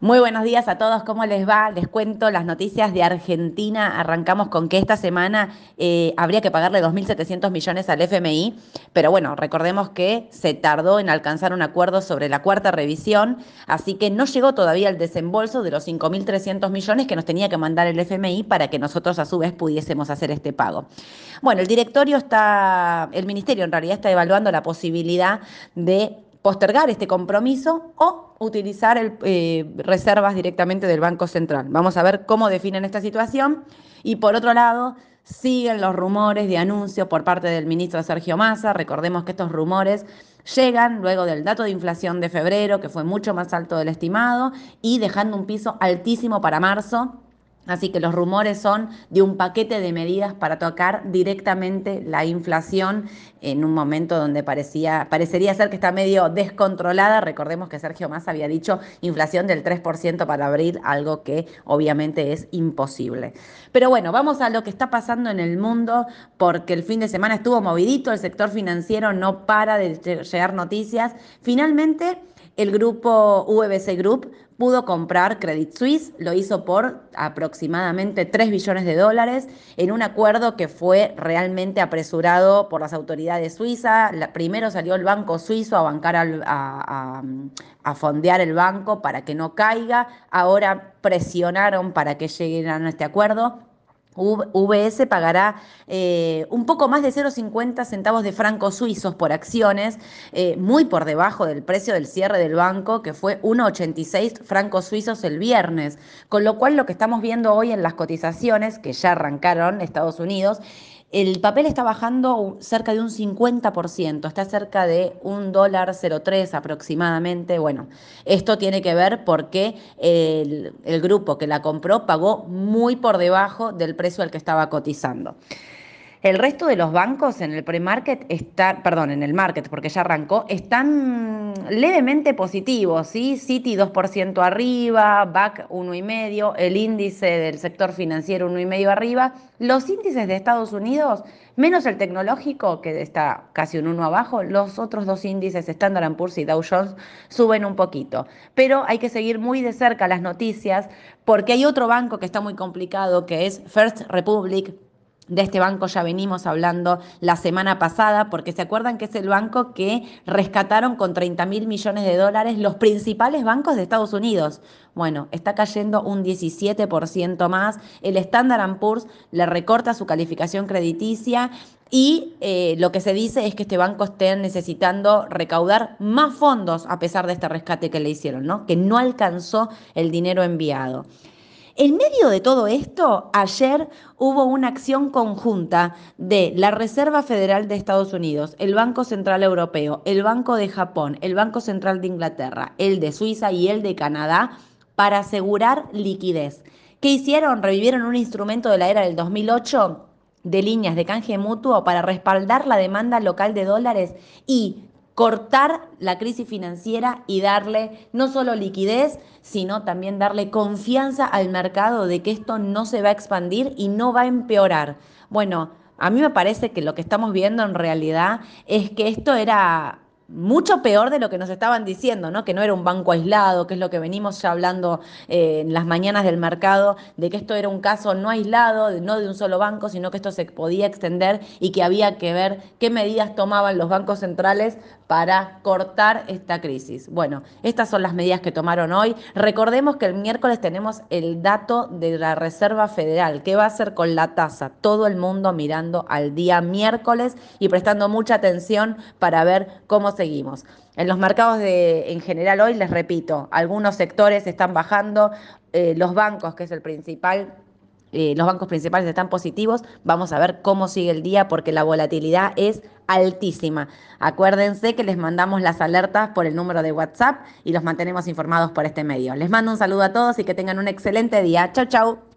Muy buenos días a todos, ¿cómo les va? Les cuento las noticias de Argentina. Arrancamos con que esta semana eh, habría que pagarle 2.700 millones al FMI, pero bueno, recordemos que se tardó en alcanzar un acuerdo sobre la cuarta revisión, así que no llegó todavía el desembolso de los 5.300 millones que nos tenía que mandar el FMI para que nosotros a su vez pudiésemos hacer este pago. Bueno, el directorio está, el ministerio en realidad está evaluando la posibilidad de postergar este compromiso o utilizar eh, reservas directamente del Banco Central. Vamos a ver cómo definen esta situación. Y por otro lado, siguen los rumores de anuncio por parte del ministro Sergio Massa. Recordemos que estos rumores llegan luego del dato de inflación de febrero, que fue mucho más alto del estimado, y dejando un piso altísimo para marzo Así que los rumores son de un paquete de medidas para tocar directamente la inflación en un momento donde parecía, parecería ser que está medio descontrolada. Recordemos que Sergio Massa había dicho inflación del 3% para abril, algo que obviamente es imposible. Pero bueno, vamos a lo que está pasando en el mundo, porque el fin de semana estuvo movidito, el sector financiero no para de llegar noticias. Finalmente, el grupo VBC Group pudo comprar Credit Suisse, lo hizo por aproximadamente 3 billones de dólares en un acuerdo que fue realmente apresurado por las autoridades suizas. primero salió el banco suizo a bancar a, a fondear el banco para que no caiga, ahora presionaron para que lleguen a este acuerdo. VS pagará eh, un poco más de 0,50 centavos de francos suizos por acciones, eh, muy por debajo del precio del cierre del banco, que fue 1,86 francos suizos el viernes. Con lo cual lo que estamos viendo hoy en las cotizaciones, que ya arrancaron Estados Unidos, el papel está bajando cerca de un 50%, está cerca de un dólar 0,3 aproximadamente. Bueno, esto tiene que ver porque el, el grupo que la compró pagó muy por debajo del precio al que estaba cotizando. El resto de los bancos en el pre-market están, perdón, en el market, porque ya arrancó, están levemente positivos, ¿sí? Citi 2% arriba, BAC 1,5%, el índice del sector financiero 1,5% arriba. Los índices de Estados Unidos, menos el tecnológico, que está casi un 1 abajo, los otros dos índices, Standard Poor's y Dow Jones, suben un poquito. Pero hay que seguir muy de cerca las noticias, porque hay otro banco que está muy complicado, que es First Republic de este banco ya venimos hablando la semana pasada, porque se acuerdan que es el banco que rescataron con 30 mil millones de dólares los principales bancos de Estados Unidos. Bueno, está cayendo un 17% más. El Standard Poor's le recorta su calificación crediticia y eh, lo que se dice es que este banco esté necesitando recaudar más fondos a pesar de este rescate que le hicieron, ¿no? Que no alcanzó el dinero enviado. En medio de todo esto, ayer hubo una acción conjunta de la Reserva Federal de Estados Unidos, el Banco Central Europeo, el Banco de Japón, el Banco Central de Inglaterra, el de Suiza y el de Canadá para asegurar liquidez. ¿Qué hicieron? Revivieron un instrumento de la era del 2008 de líneas de canje mutuo para respaldar la demanda local de dólares y cortar la crisis financiera y darle no solo liquidez, sino también darle confianza al mercado de que esto no se va a expandir y no va a empeorar. Bueno, a mí me parece que lo que estamos viendo en realidad es que esto era mucho peor de lo que nos estaban diciendo, ¿no? Que no era un banco aislado, que es lo que venimos ya hablando eh, en las mañanas del mercado, de que esto era un caso no aislado, no de un solo banco, sino que esto se podía extender y que había que ver qué medidas tomaban los bancos centrales para cortar esta crisis. Bueno, estas son las medidas que tomaron hoy. Recordemos que el miércoles tenemos el dato de la Reserva Federal. ¿Qué va a hacer con la tasa? Todo el mundo mirando al día miércoles y prestando mucha atención para ver cómo seguimos. En los mercados de, en general hoy, les repito, algunos sectores están bajando, eh, los bancos, que es el principal eh, los bancos principales están positivos, vamos a ver cómo sigue el día porque la volatilidad es altísima. Acuérdense que les mandamos las alertas por el número de WhatsApp y los mantenemos informados por este medio. Les mando un saludo a todos y que tengan un excelente día. Chau, chau.